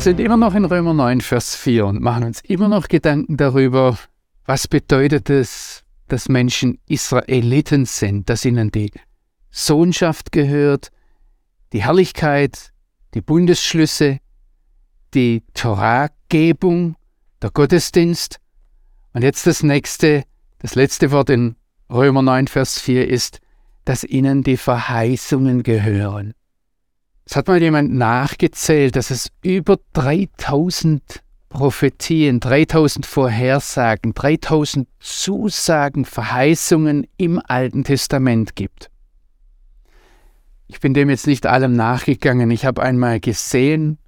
Wir sind immer noch in Römer 9, Vers 4 und machen uns immer noch Gedanken darüber, was bedeutet es, dass Menschen Israeliten sind, dass ihnen die Sohnschaft gehört, die Herrlichkeit, die Bundesschlüsse, die Torahgebung, der Gottesdienst. Und jetzt das nächste, das letzte Wort in Römer 9, Vers 4 ist, dass ihnen die Verheißungen gehören. Es hat mal jemand nachgezählt, dass es über 3000 Prophetien, 3000 Vorhersagen, 3000 Zusagen, Verheißungen im Alten Testament gibt. Ich bin dem jetzt nicht allem nachgegangen. Ich habe einmal gesehen,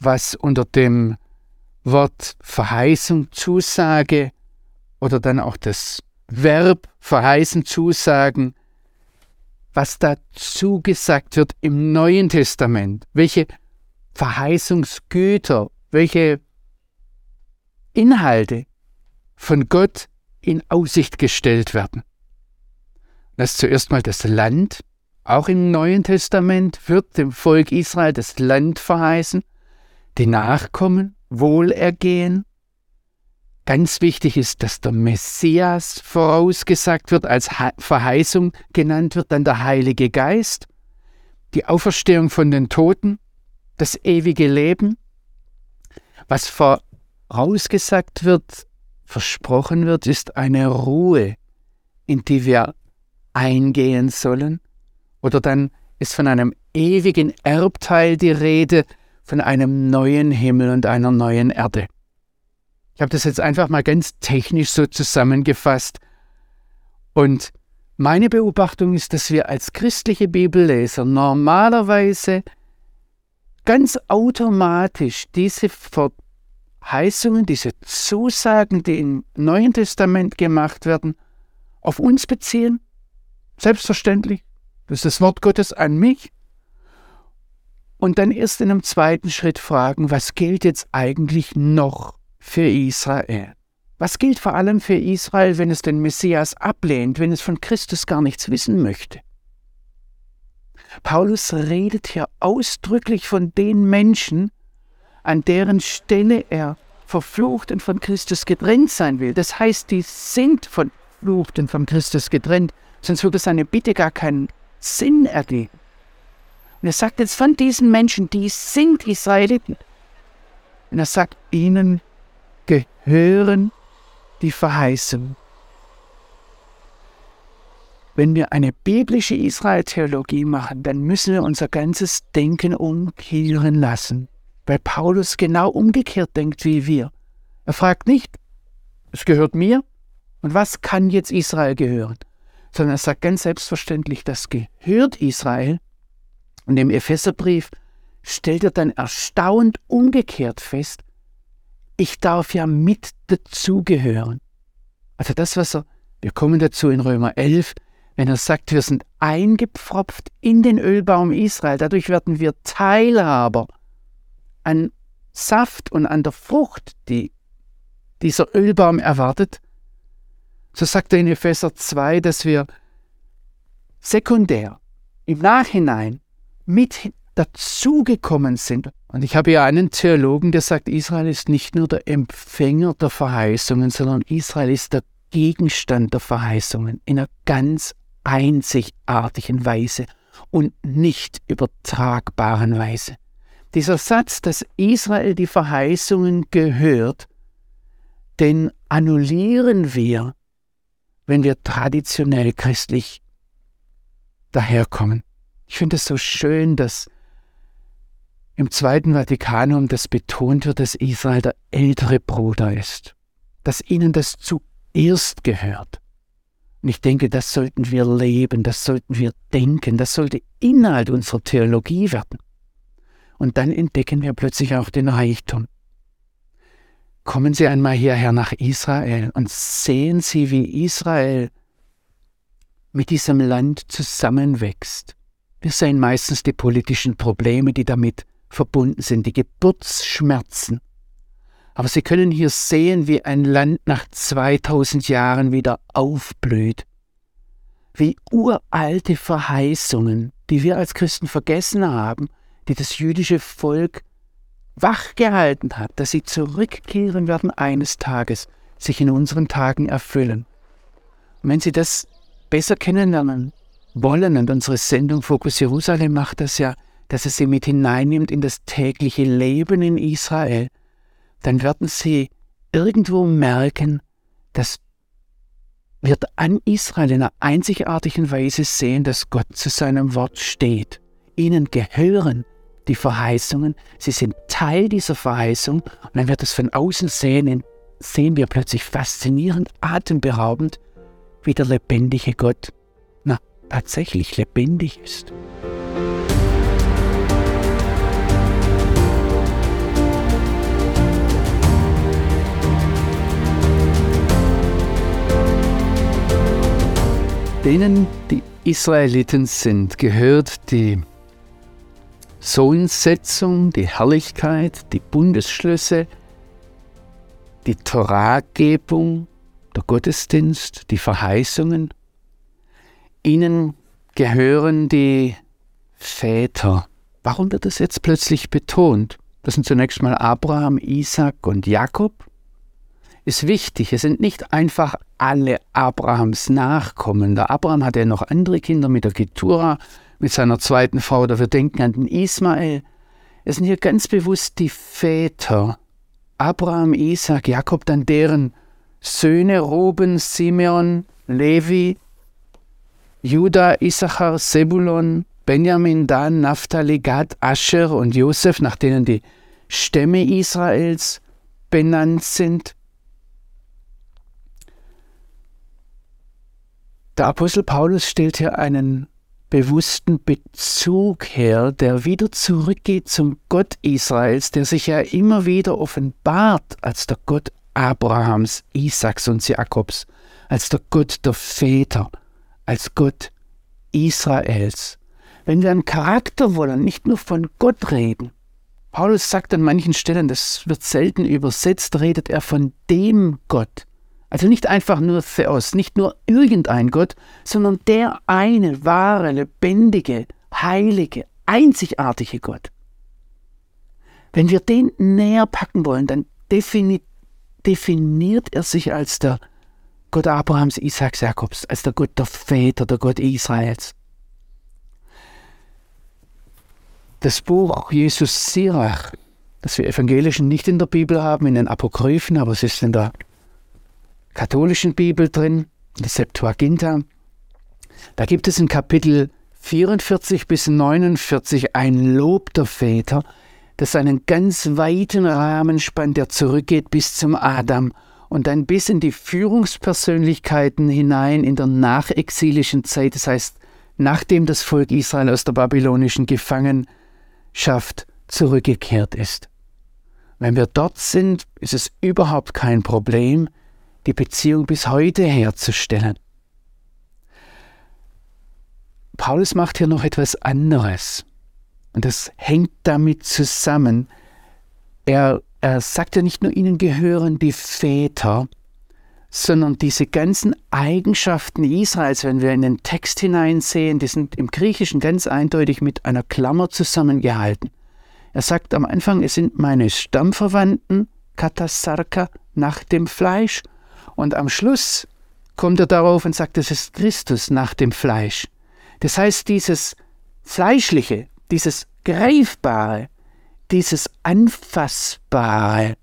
was unter dem Wort Verheißung, Zusage oder dann auch das Verb verheißen, zusagen was dazu gesagt wird im Neuen Testament, welche Verheißungsgüter, welche Inhalte von Gott in Aussicht gestellt werden. Das ist zuerst mal das Land. Auch im Neuen Testament wird dem Volk Israel das Land verheißen, die Nachkommen, Wohlergehen, Ganz wichtig ist, dass der Messias vorausgesagt wird, als Verheißung genannt wird, dann der Heilige Geist, die Auferstehung von den Toten, das ewige Leben. Was vorausgesagt wird, versprochen wird, ist eine Ruhe, in die wir eingehen sollen. Oder dann ist von einem ewigen Erbteil die Rede, von einem neuen Himmel und einer neuen Erde. Ich habe das jetzt einfach mal ganz technisch so zusammengefasst. Und meine Beobachtung ist, dass wir als christliche Bibelleser normalerweise ganz automatisch diese Verheißungen, diese Zusagen, die im Neuen Testament gemacht werden, auf uns beziehen. Selbstverständlich. Das ist das Wort Gottes an mich. Und dann erst in einem zweiten Schritt fragen, was gilt jetzt eigentlich noch für Israel. Was gilt vor allem für Israel, wenn es den Messias ablehnt, wenn es von Christus gar nichts wissen möchte? Paulus redet hier ausdrücklich von den Menschen, an deren Stelle er verflucht und von Christus getrennt sein will. Das heißt, die sind verflucht und von Christus getrennt, sonst würde seine Bitte gar keinen Sinn ergeben. Und er sagt jetzt von diesen Menschen, die sind Israeliten. Und er sagt ihnen, gehören die Verheißungen. Wenn wir eine biblische Israel-Theologie machen, dann müssen wir unser ganzes Denken umkehren lassen, weil Paulus genau umgekehrt denkt wie wir. Er fragt nicht, es gehört mir und was kann jetzt Israel gehören, sondern er sagt ganz selbstverständlich, das gehört Israel. Und im Epheserbrief stellt er dann erstaunt umgekehrt fest, ich darf ja mit dazugehören. Also das, was er, wir kommen dazu in Römer 11, wenn er sagt, wir sind eingepfropft in den Ölbaum Israel, dadurch werden wir Teilhaber an Saft und an der Frucht, die dieser Ölbaum erwartet. So sagt er in Epheser 2, dass wir sekundär im Nachhinein mit dazugekommen sind. Und ich habe ja einen Theologen, der sagt, Israel ist nicht nur der Empfänger der Verheißungen, sondern Israel ist der Gegenstand der Verheißungen in einer ganz einzigartigen Weise und nicht übertragbaren Weise. Dieser Satz, dass Israel die Verheißungen gehört, den annullieren wir, wenn wir traditionell christlich daherkommen. Ich finde es so schön, dass im Zweiten Vatikanum das betont wird, dass Israel der ältere Bruder ist, dass ihnen das zuerst gehört. Und ich denke, das sollten wir leben, das sollten wir denken, das sollte Inhalt unserer Theologie werden. Und dann entdecken wir plötzlich auch den Reichtum. Kommen Sie einmal hierher nach Israel und sehen Sie, wie Israel mit diesem Land zusammenwächst. Wir sehen meistens die politischen Probleme, die damit verbunden sind, die Geburtsschmerzen. Aber Sie können hier sehen, wie ein Land nach 2000 Jahren wieder aufblüht. Wie uralte Verheißungen, die wir als Christen vergessen haben, die das jüdische Volk wachgehalten hat, dass sie zurückkehren werden eines Tages, sich in unseren Tagen erfüllen. Und wenn Sie das besser kennenlernen wollen, und unsere Sendung Fokus Jerusalem macht das ja, dass es Sie mit hineinnimmt in das tägliche Leben in Israel, dann werden Sie irgendwo merken, dass wird an Israel in einer einzigartigen Weise sehen, dass Gott zu seinem Wort steht. Ihnen gehören die Verheißungen, sie sind Teil dieser Verheißung und dann wird es von außen sehen, sehen wir plötzlich faszinierend, atemberaubend, wie der lebendige Gott, na, tatsächlich lebendig ist. Denen die Israeliten sind, gehört die Sohnsetzung, die Herrlichkeit, die Bundesschlüsse, die Toragebung, der Gottesdienst, die Verheißungen. Ihnen gehören die Väter. Warum wird das jetzt plötzlich betont? Das sind zunächst mal Abraham, Isaac und Jakob. Ist wichtig, es sind nicht einfach alle Abrahams Nachkommen. Der Abraham hatte ja noch andere Kinder mit der Ketura, mit seiner zweiten Frau, oder wir denken an den Ismael. Es sind hier ganz bewusst die Väter, Abraham, Isaac, Jakob, dann deren Söhne Ruben, Simeon, Levi, Judah, Issachar, Sebulon, Benjamin, Dan, Naphtali, Gad, Ascher und Josef, nach denen die Stämme Israels benannt sind. Der Apostel Paulus stellt hier einen bewussten Bezug her, der wieder zurückgeht zum Gott Israels, der sich ja immer wieder offenbart als der Gott Abrahams, Isaaks und Jakobs, als der Gott der Väter, als Gott Israels. Wenn wir einen Charakter wollen, nicht nur von Gott reden. Paulus sagt an manchen Stellen, das wird selten übersetzt, redet er von dem Gott. Also nicht einfach nur Theos, nicht nur irgendein Gott, sondern der eine wahre, lebendige, heilige, einzigartige Gott. Wenn wir den näher packen wollen, dann definitiv definiert er sich als der Gott Abrahams, Isaaks, Jakobs, als der Gott der Väter, der Gott Israels. Das Buch Jesus Sirach, das wir Evangelischen nicht in der Bibel haben, in den Apokryphen, aber es ist in der katholischen Bibel drin, in der Septuaginta. Da gibt es in Kapitel 44 bis 49 ein Lob der Väter, das einen ganz weiten Rahmen spannt, der zurückgeht bis zum Adam und dann bis in die Führungspersönlichkeiten hinein in der nachexilischen Zeit, das heißt, nachdem das Volk Israel aus der babylonischen Gefangenschaft zurückgekehrt ist. Wenn wir dort sind, ist es überhaupt kein Problem, die Beziehung bis heute herzustellen. Paulus macht hier noch etwas anderes. Und das hängt damit zusammen. Er, er sagt ja nicht nur, ihnen gehören die Väter, sondern diese ganzen Eigenschaften Israels, wenn wir in den Text hineinsehen, die sind im Griechischen ganz eindeutig mit einer Klammer zusammengehalten. Er sagt am Anfang, es sind meine Stammverwandten, Katasarka, nach dem Fleisch. Und am Schluss kommt er darauf und sagt, es ist Christus nach dem Fleisch. Das heißt, dieses Fleischliche, dieses Greifbare, dieses Anfassbare,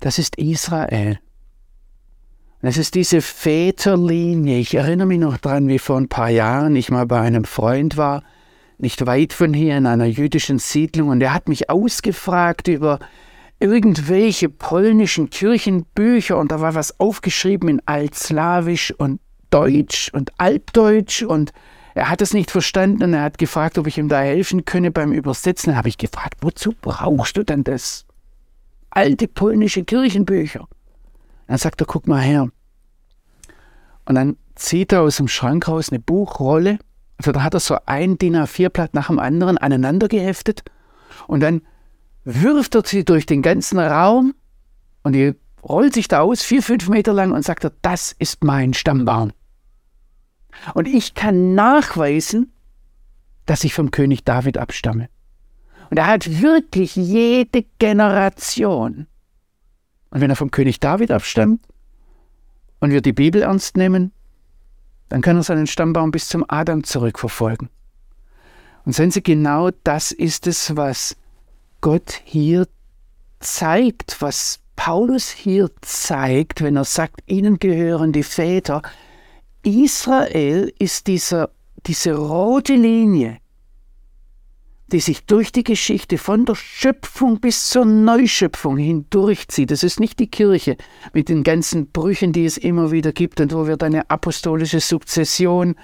das ist Israel. Das ist diese Väterlinie. Ich erinnere mich noch daran, wie vor ein paar Jahren ich mal bei einem Freund war, nicht weit von hier in einer jüdischen Siedlung, und er hat mich ausgefragt über irgendwelche polnischen Kirchenbücher und da war was aufgeschrieben in Altslawisch und Deutsch und Altdeutsch und er hat es nicht verstanden und er hat gefragt, ob ich ihm da helfen könne beim Übersetzen. Dann habe ich gefragt, wozu brauchst du denn das? Alte polnische Kirchenbücher. Dann sagt er, guck mal her. Und dann zieht er aus dem Schrank raus eine Buchrolle. Also da hat er so ein DIN A4-Blatt nach dem anderen aneinander geheftet. Und dann wirft er sie durch den ganzen Raum und die rollt sich da aus, vier, fünf Meter lang und sagt er, das ist mein Stammbaum. Und ich kann nachweisen, dass ich vom König David abstamme. Und er hat wirklich jede Generation. Und wenn er vom König David abstammt und wir die Bibel ernst nehmen, dann kann er seinen Stammbaum bis zum Adam zurückverfolgen. Und sehen Sie, genau das ist es, was Gott hier zeigt, was Paulus hier zeigt, wenn er sagt, ihnen gehören die Väter. Israel ist dieser, diese rote Linie, die sich durch die Geschichte von der Schöpfung bis zur Neuschöpfung hindurchzieht. Das ist nicht die Kirche mit den ganzen Brüchen, die es immer wieder gibt und wo wir dann eine apostolische Sukzession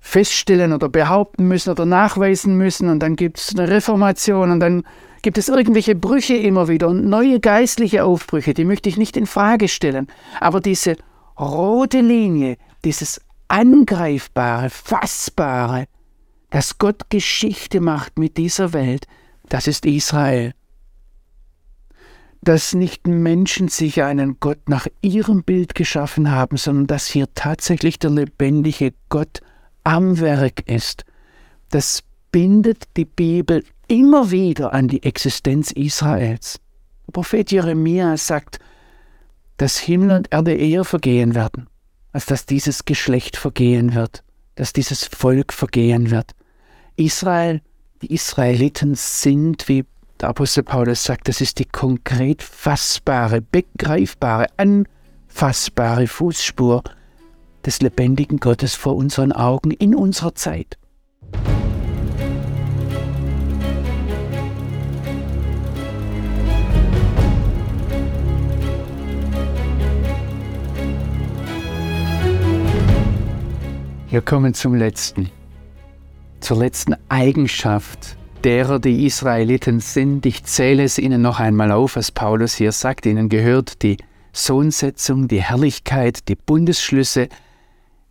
feststellen oder behaupten müssen oder nachweisen müssen und dann gibt es eine Reformation und dann gibt es irgendwelche Brüche immer wieder und neue geistliche Aufbrüche, die möchte ich nicht in Frage stellen. Aber diese rote Linie, dieses Angreifbare, Fassbare, dass Gott Geschichte macht mit dieser Welt, das ist Israel. Dass nicht Menschen sich einen Gott nach ihrem Bild geschaffen haben, sondern dass hier tatsächlich der lebendige Gott am Werk ist. Das bindet die Bibel immer wieder an die Existenz Israels. Der Prophet Jeremia sagt, dass Himmel und Erde eher vergehen werden, als dass dieses Geschlecht vergehen wird, dass dieses Volk vergehen wird. Israel, die Israeliten sind, wie der Apostel Paulus sagt, das ist die konkret fassbare, begreifbare, anfassbare Fußspur des lebendigen Gottes vor unseren Augen in unserer Zeit. Wir kommen zum letzten zur letzten Eigenschaft derer, die Israeliten sind. Ich zähle es Ihnen noch einmal auf, was Paulus hier sagt. Ihnen gehört die Sohnsetzung, die Herrlichkeit, die Bundesschlüsse,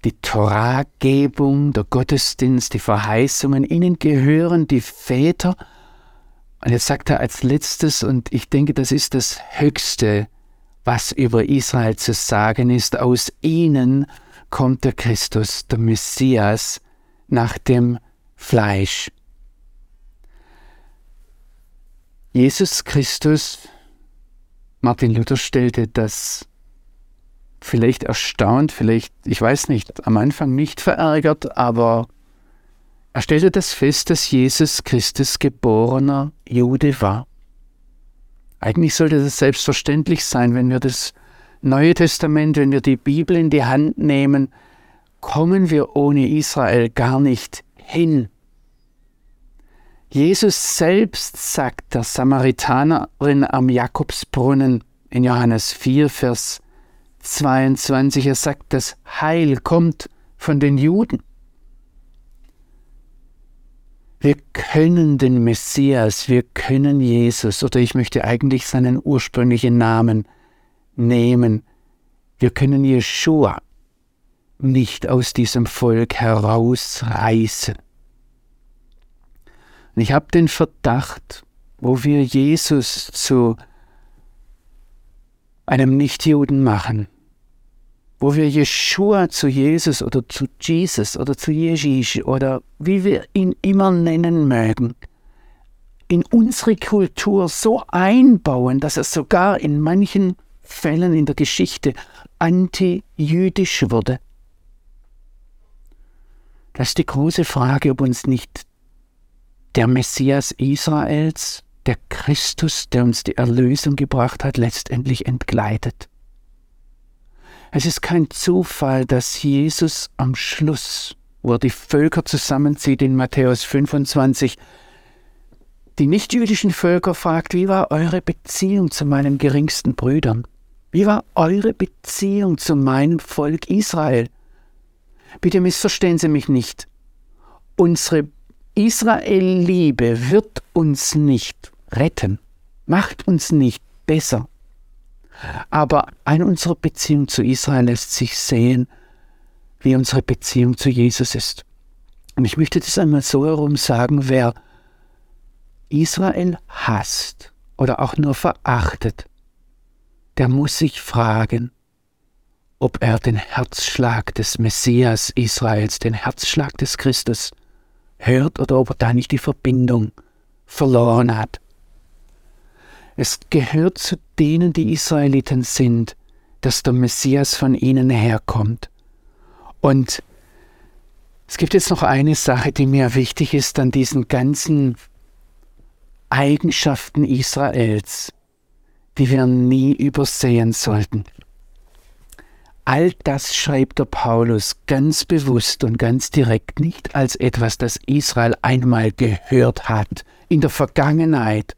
die Toragebung, der Gottesdienst, die Verheißungen. Ihnen gehören die Väter. Und jetzt sagt er als letztes, und ich denke, das ist das Höchste, was über Israel zu sagen ist, aus ihnen kommt der Christus, der Messias, nach dem Fleisch. Jesus Christus, Martin Luther stellte das vielleicht erstaunt, vielleicht, ich weiß nicht, am Anfang nicht verärgert, aber er stellte das fest, dass Jesus Christus geborener Jude war. Eigentlich sollte das selbstverständlich sein, wenn wir das Neue Testament, wenn wir die Bibel in die Hand nehmen, kommen wir ohne Israel gar nicht hin. Jesus selbst sagt der Samaritanerin am Jakobsbrunnen in Johannes 4, Vers 22, er sagt, das Heil kommt von den Juden. Wir können den Messias, wir können Jesus, oder ich möchte eigentlich seinen ursprünglichen Namen nehmen, wir können Jeshua nicht aus diesem Volk herausreißen. Und ich habe den Verdacht, wo wir Jesus zu einem Nichtjuden machen, wo wir Jeshua zu Jesus oder zu Jesus oder zu Jeschisch oder wie wir ihn immer nennen mögen, in unsere Kultur so einbauen, dass er sogar in manchen Fällen in der Geschichte antijüdisch wurde. Das ist die große Frage, ob uns nicht der Messias Israels, der Christus, der uns die Erlösung gebracht hat, letztendlich entgleitet. Es ist kein Zufall, dass Jesus am Schluss, wo er die Völker zusammenzieht in Matthäus 25, die nichtjüdischen Völker fragt, wie war eure Beziehung zu meinen geringsten Brüdern? Wie war eure Beziehung zu meinem Volk Israel? Bitte missverstehen Sie mich nicht. Unsere Israel-Liebe wird uns nicht retten, macht uns nicht besser. Aber an unserer Beziehung zu Israel lässt sich sehen, wie unsere Beziehung zu Jesus ist. Und ich möchte das einmal so herum sagen, wer Israel hasst oder auch nur verachtet, der muss sich fragen, ob er den Herzschlag des Messias Israels, den Herzschlag des Christus hört oder ob er da nicht die Verbindung verloren hat. Es gehört zu denen, die Israeliten sind, dass der Messias von ihnen herkommt. Und es gibt jetzt noch eine Sache, die mir wichtig ist an diesen ganzen Eigenschaften Israels, die wir nie übersehen sollten. All das schreibt der Paulus ganz bewusst und ganz direkt nicht als etwas, das Israel einmal gehört hat, in der Vergangenheit.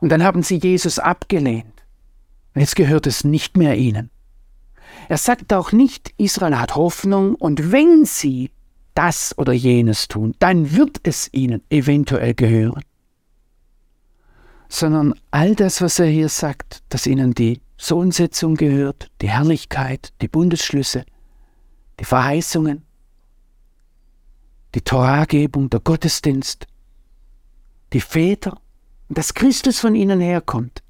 Und dann haben sie Jesus abgelehnt. Und jetzt gehört es nicht mehr ihnen. Er sagt auch nicht, Israel hat Hoffnung und wenn sie das oder jenes tun, dann wird es ihnen eventuell gehören. Sondern all das, was er hier sagt, dass ihnen die Sohnsetzung gehört, die Herrlichkeit, die Bundesschlüsse, die Verheißungen, die Toragebung, der Gottesdienst, die Väter dass Christus von ihnen herkommt.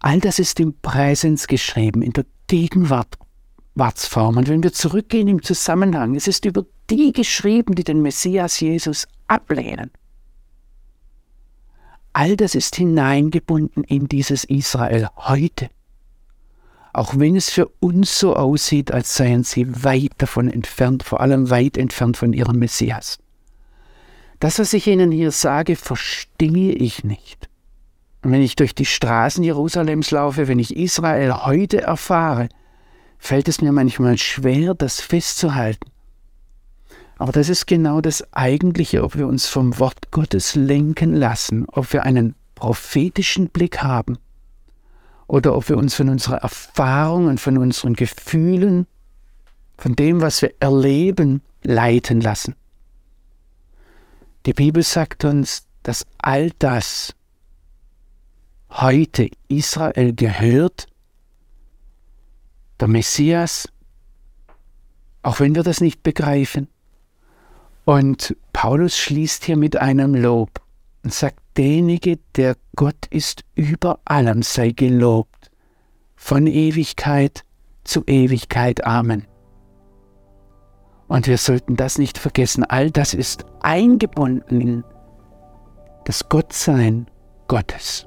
All das ist im Präsens geschrieben, in der Gegenwartsform. Und wenn wir zurückgehen im Zusammenhang, es ist über die geschrieben, die den Messias Jesus ablehnen. All das ist hineingebunden in dieses Israel heute. Auch wenn es für uns so aussieht, als seien sie weit davon entfernt, vor allem weit entfernt von ihrem Messias. Das, was ich Ihnen hier sage, verstehe ich nicht. Und wenn ich durch die Straßen Jerusalems laufe, wenn ich Israel heute erfahre, fällt es mir manchmal schwer, das festzuhalten. Aber das ist genau das Eigentliche, ob wir uns vom Wort Gottes lenken lassen, ob wir einen prophetischen Blick haben oder ob wir uns von unserer Erfahrung und von unseren Gefühlen, von dem, was wir erleben, leiten lassen. Die Bibel sagt uns, dass all das, heute Israel gehört, der Messias, auch wenn wir das nicht begreifen. Und Paulus schließt hier mit einem Lob und sagt, derjenige, der Gott ist über allem, sei gelobt, von Ewigkeit zu Ewigkeit. Amen. Und wir sollten das nicht vergessen, all das ist eingebunden in das Gottsein Gottes.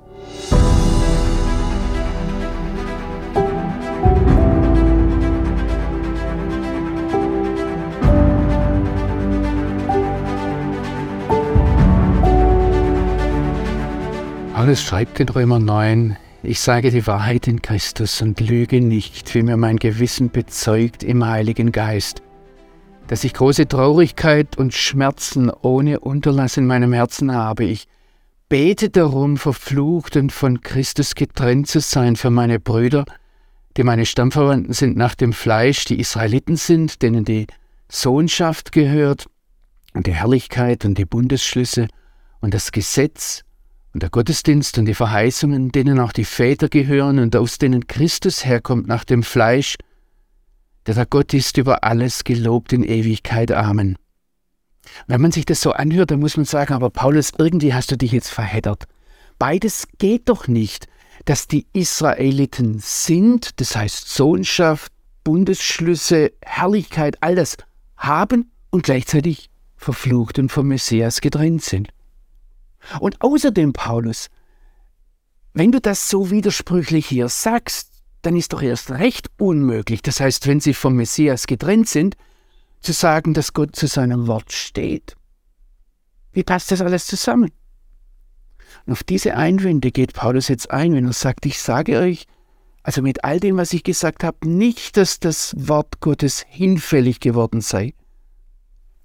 Paulus schreibt in Römer 9, ich sage die Wahrheit in Christus und lüge nicht, wie mir mein Gewissen bezeugt im Heiligen Geist, dass ich große Traurigkeit und Schmerzen ohne Unterlass in meinem Herzen habe. Ich bete darum, verflucht und von Christus getrennt zu sein für meine Brüder, die meine Stammverwandten sind nach dem Fleisch, die Israeliten sind, denen die Sohnschaft gehört und die Herrlichkeit und die Bundesschlüsse und das Gesetz und der Gottesdienst und die Verheißungen, denen auch die Väter gehören und aus denen Christus herkommt nach dem Fleisch, der Gott ist über alles gelobt in Ewigkeit. Amen. Wenn man sich das so anhört, dann muss man sagen, aber Paulus, irgendwie hast du dich jetzt verheddert. Beides geht doch nicht, dass die Israeliten sind, das heißt Sohnschaft, Bundesschlüsse, Herrlichkeit, all das haben und gleichzeitig verflucht und vom Messias getrennt sind. Und außerdem, Paulus, wenn du das so widersprüchlich hier sagst, dann ist doch erst recht unmöglich, das heißt, wenn sie vom Messias getrennt sind, zu sagen, dass Gott zu seinem Wort steht. Wie passt das alles zusammen? Und auf diese Einwände geht Paulus jetzt ein, wenn er sagt, ich sage euch, also mit all dem, was ich gesagt habe, nicht, dass das Wort Gottes hinfällig geworden sei.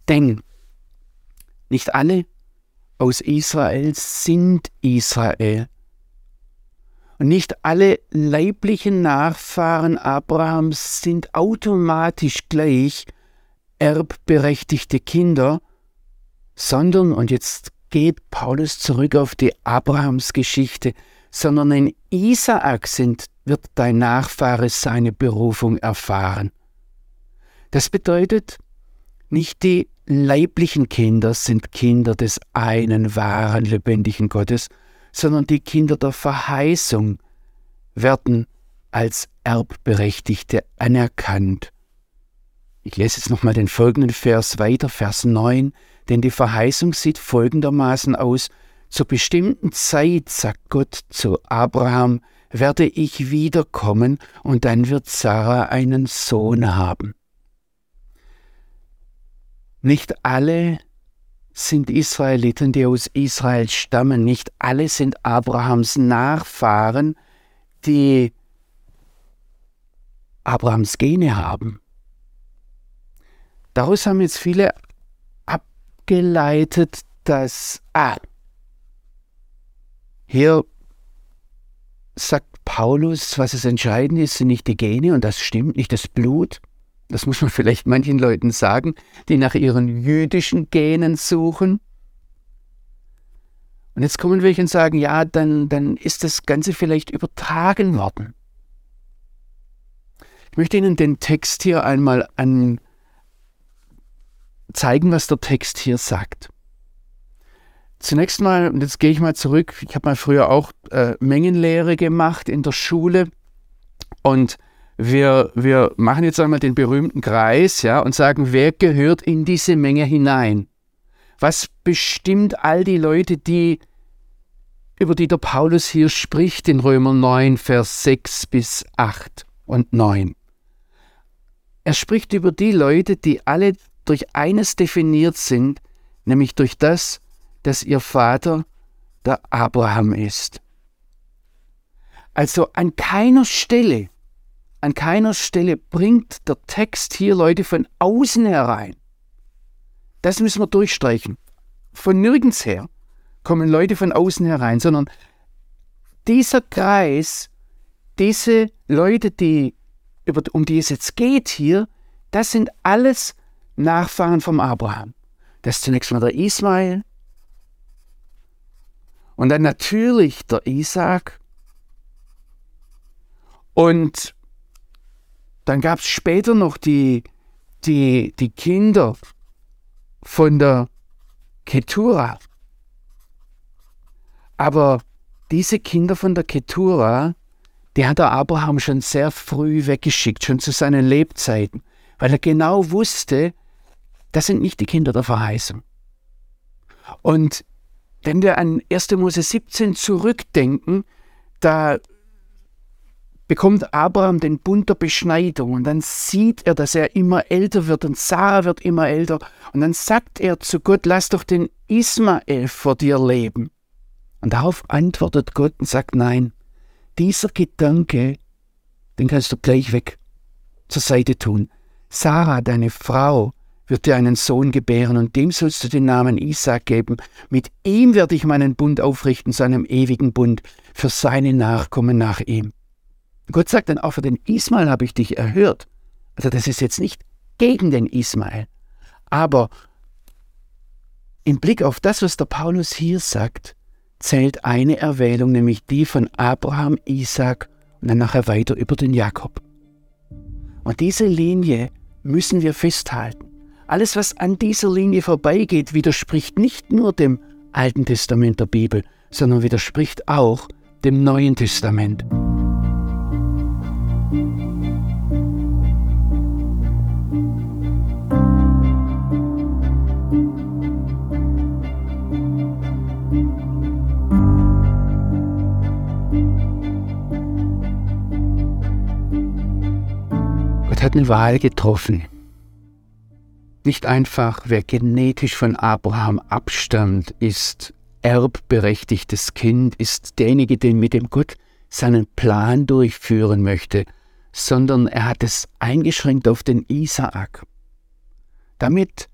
Denn nicht alle aus Israel sind Israel. Und nicht alle leiblichen Nachfahren Abrahams sind automatisch gleich erbberechtigte Kinder, sondern, und jetzt geht Paulus zurück auf die Abrahamsgeschichte, sondern in Isaak sind, wird dein Nachfahre seine Berufung erfahren. Das bedeutet, nicht die leiblichen Kinder sind Kinder des einen wahren, lebendigen Gottes, sondern die Kinder der Verheißung werden als Erbberechtigte anerkannt. Ich lese jetzt nochmal den folgenden Vers weiter, Vers 9. Denn die Verheißung sieht folgendermaßen aus. Zur bestimmten Zeit, sagt Gott zu Abraham, werde ich wiederkommen und dann wird Sarah einen Sohn haben. Nicht alle sind Israeliten, die aus Israel stammen, nicht alle sind Abrahams Nachfahren, die Abrahams Gene haben. Daraus haben jetzt viele abgeleitet, dass, ah, hier sagt Paulus, was es entscheidend ist, sind nicht die Gene und das stimmt, nicht das Blut. Das muss man vielleicht manchen Leuten sagen, die nach ihren jüdischen Genen suchen. Und jetzt kommen welche und sagen, ja, dann, dann ist das Ganze vielleicht übertragen worden. Ich möchte Ihnen den Text hier einmal an zeigen, was der Text hier sagt. Zunächst mal, und jetzt gehe ich mal zurück, ich habe mal früher auch äh, Mengenlehre gemacht in der Schule und wir, wir machen jetzt einmal den berühmten Kreis ja, und sagen, wer gehört in diese Menge hinein? Was bestimmt all die Leute, die, über die der Paulus hier spricht in Römer 9, Vers 6 bis 8 und 9? Er spricht über die Leute, die alle durch eines definiert sind, nämlich durch das, dass ihr Vater der Abraham ist. Also an keiner Stelle, an keiner Stelle bringt der Text hier Leute von außen herein. Das müssen wir durchstreichen. Von nirgends her kommen Leute von außen herein, sondern dieser Kreis, diese Leute, die, um die es jetzt geht hier, das sind alles Nachfahren vom Abraham. Das ist zunächst mal der Ismael, und dann natürlich der Isaac. Und dann gab es später noch die, die, die Kinder von der Ketura. Aber diese Kinder von der Ketura, die hat der Abraham schon sehr früh weggeschickt, schon zu seinen Lebzeiten, weil er genau wusste, das sind nicht die Kinder der Verheißung. Und wenn wir an 1. Mose 17 zurückdenken, da bekommt Abraham den Bund der Beschneidung und dann sieht er, dass er immer älter wird und Sarah wird immer älter und dann sagt er zu Gott, lass doch den Ismael vor dir leben. Und darauf antwortet Gott und sagt, nein, dieser Gedanke, den kannst du gleich weg zur Seite tun. Sarah, deine Frau, wird dir einen Sohn gebären, und dem sollst du den Namen Isaac geben. Mit ihm werde ich meinen Bund aufrichten, zu einem ewigen Bund, für seine Nachkommen nach ihm. Gott sagt dann auch, für den Ismael habe ich dich erhört. Also das ist jetzt nicht gegen den Ismael. Aber im Blick auf das, was der Paulus hier sagt, zählt eine Erwählung, nämlich die von Abraham, Isaac und dann nachher weiter über den Jakob. Und diese Linie müssen wir festhalten. Alles, was an dieser Linie vorbeigeht, widerspricht nicht nur dem Alten Testament der Bibel, sondern widerspricht auch dem Neuen Testament. Gott hat eine Wahl getroffen. Nicht einfach, wer genetisch von Abraham abstammt, ist erbberechtigtes Kind, ist derjenige, der mit dem Gott seinen Plan durchführen möchte, sondern er hat es eingeschränkt auf den Isaak. Damit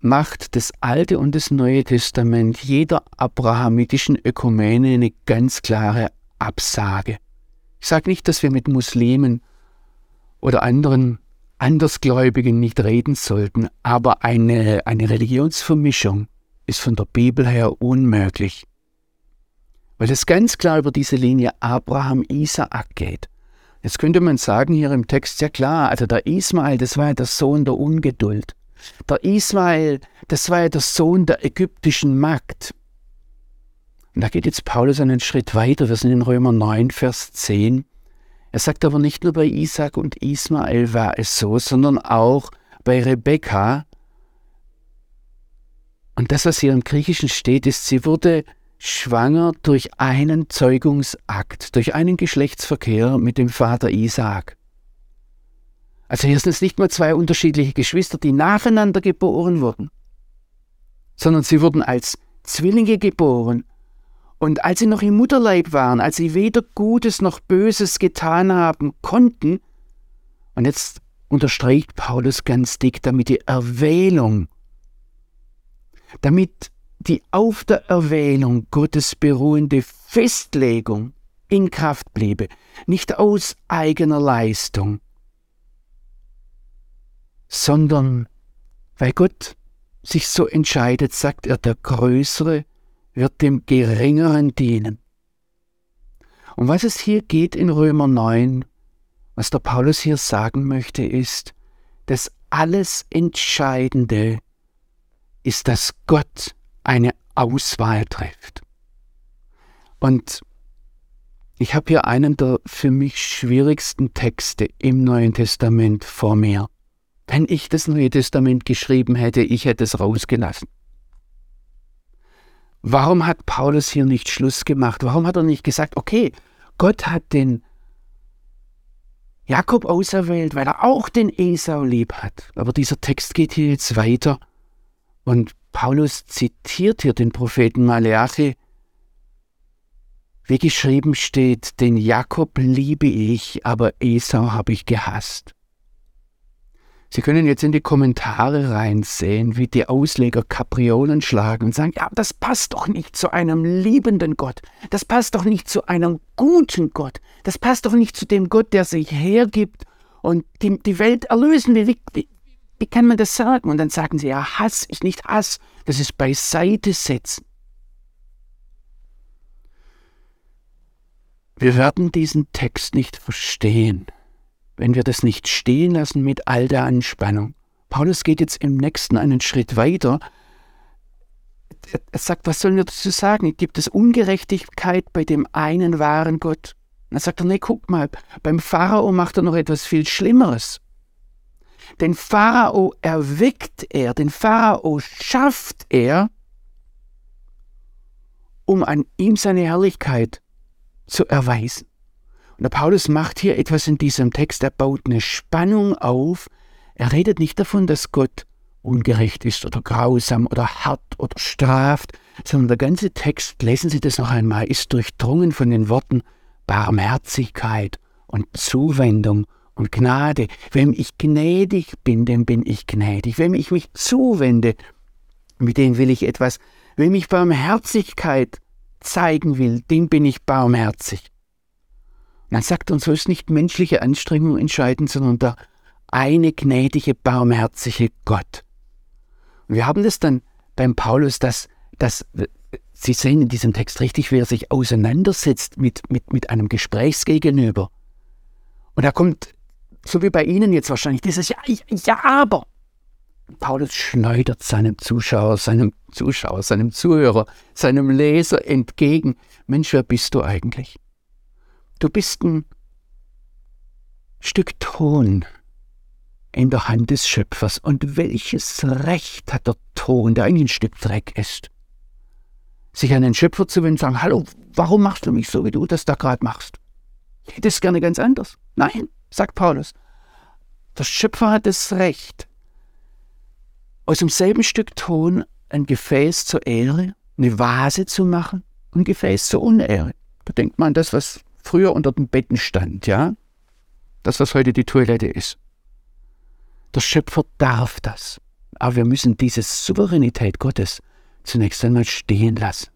macht das Alte und das Neue Testament jeder abrahamitischen Ökumene eine ganz klare Absage. Ich sage nicht, dass wir mit Muslimen oder anderen Andersgläubigen nicht reden sollten, aber eine, eine Religionsvermischung ist von der Bibel her unmöglich. Weil es ganz klar über diese Linie Abraham-Isaak geht. Jetzt könnte man sagen hier im Text, ja klar, also der Ismael, das war ja der Sohn der Ungeduld. Der Ismael, das war ja der Sohn der ägyptischen Magd. Und da geht jetzt Paulus einen Schritt weiter. Wir sind in Römer 9, Vers 10. Er sagt aber nicht nur bei Isaac und Ismael war es so, sondern auch bei Rebekka Und das, was hier im Griechischen steht, ist, sie wurde schwanger durch einen Zeugungsakt, durch einen Geschlechtsverkehr mit dem Vater Isaak. Also hier sind es nicht mal zwei unterschiedliche Geschwister, die nacheinander geboren wurden, sondern sie wurden als Zwillinge geboren. Und als sie noch im Mutterleib waren, als sie weder Gutes noch Böses getan haben konnten, und jetzt unterstreicht Paulus ganz dick, damit die Erwählung, damit die auf der Erwählung Gottes beruhende Festlegung in Kraft bliebe, nicht aus eigener Leistung, sondern weil Gott sich so entscheidet, sagt er, der Größere wird dem Geringeren dienen. Und was es hier geht in Römer 9, was der Paulus hier sagen möchte, ist, dass alles Entscheidende ist, dass Gott eine Auswahl trifft. Und ich habe hier einen der für mich schwierigsten Texte im Neuen Testament vor mir. Wenn ich das Neue Testament geschrieben hätte, ich hätte es rausgelassen. Warum hat Paulus hier nicht Schluss gemacht? Warum hat er nicht gesagt, okay, Gott hat den Jakob auserwählt, weil er auch den Esau lieb hat. Aber dieser Text geht hier jetzt weiter und Paulus zitiert hier den Propheten Maleachi, wie geschrieben steht, den Jakob liebe ich, aber Esau habe ich gehasst. Sie können jetzt in die Kommentare reinsehen, wie die Ausleger Kapriolen schlagen und sagen, ja, das passt doch nicht zu einem liebenden Gott, das passt doch nicht zu einem guten Gott, das passt doch nicht zu dem Gott, der sich hergibt und die, die Welt erlösen will. Wie, wie, wie kann man das sagen? Und dann sagen sie, ja, Hass ist nicht Hass, das ist beiseite setzen. Wir werden diesen Text nicht verstehen, wenn wir das nicht stehen lassen mit all der Anspannung. Paulus geht jetzt im nächsten einen Schritt weiter. Er sagt, was sollen wir dazu sagen? Gibt es Ungerechtigkeit bei dem einen wahren Gott? Dann sagt er, nee, guck mal, beim Pharao macht er noch etwas viel Schlimmeres. Den Pharao erweckt er, den Pharao schafft er, um an ihm seine Herrlichkeit zu erweisen. Und der Paulus macht hier etwas in diesem Text, er baut eine Spannung auf. Er redet nicht davon, dass Gott ungerecht ist oder grausam oder hart oder straft, sondern der ganze Text, lesen Sie das noch einmal, ist durchdrungen von den Worten Barmherzigkeit und Zuwendung und Gnade. Wem ich gnädig bin, dem bin ich gnädig. Wem ich mich zuwende, mit dem will ich etwas. Wem ich Barmherzigkeit zeigen will, dem bin ich barmherzig. Und dann sagt uns, so ist nicht menschliche Anstrengung entscheidend, sondern der eine gnädige, barmherzige Gott. Und wir haben das dann beim Paulus, dass, dass Sie sehen in diesem Text richtig, wie er sich auseinandersetzt mit, mit, mit einem Gesprächsgegenüber. Und da kommt so wie bei Ihnen jetzt wahrscheinlich, dieses Ja, ja, aber. Paulus schneidert seinem Zuschauer, seinem Zuschauer, seinem Zuhörer, seinem Leser entgegen. Mensch, wer bist du eigentlich? Du bist ein Stück Ton in der Hand des Schöpfers. Und welches Recht hat der Ton, der eigentlich ein Stück Dreck ist, sich an den Schöpfer zu wenden und sagen, hallo, warum machst du mich so, wie du das da gerade machst? Ich hätte es gerne ganz anders. Nein, sagt Paulus. Der Schöpfer hat das Recht, aus demselben Stück Ton ein Gefäß zur Ehre, eine Vase zu machen und ein Gefäß zur Unehre. Da denkt man an das, was früher unter den Betten stand, ja? Das, was heute die Toilette ist. Der Schöpfer darf das. Aber wir müssen diese Souveränität Gottes zunächst einmal stehen lassen.